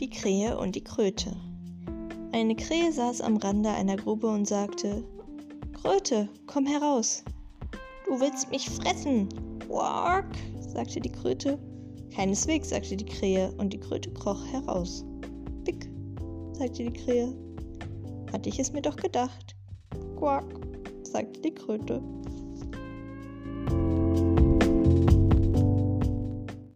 Die Krähe und die Kröte. Eine Krähe saß am Rande einer Grube und sagte, Kröte, komm heraus. Du willst mich fressen. Quark, sagte die Kröte. Keineswegs, sagte die Krähe, und die Kröte kroch heraus. Pick, sagte die Krähe. Hatte ich es mir doch gedacht. Quack, sagte die Kröte.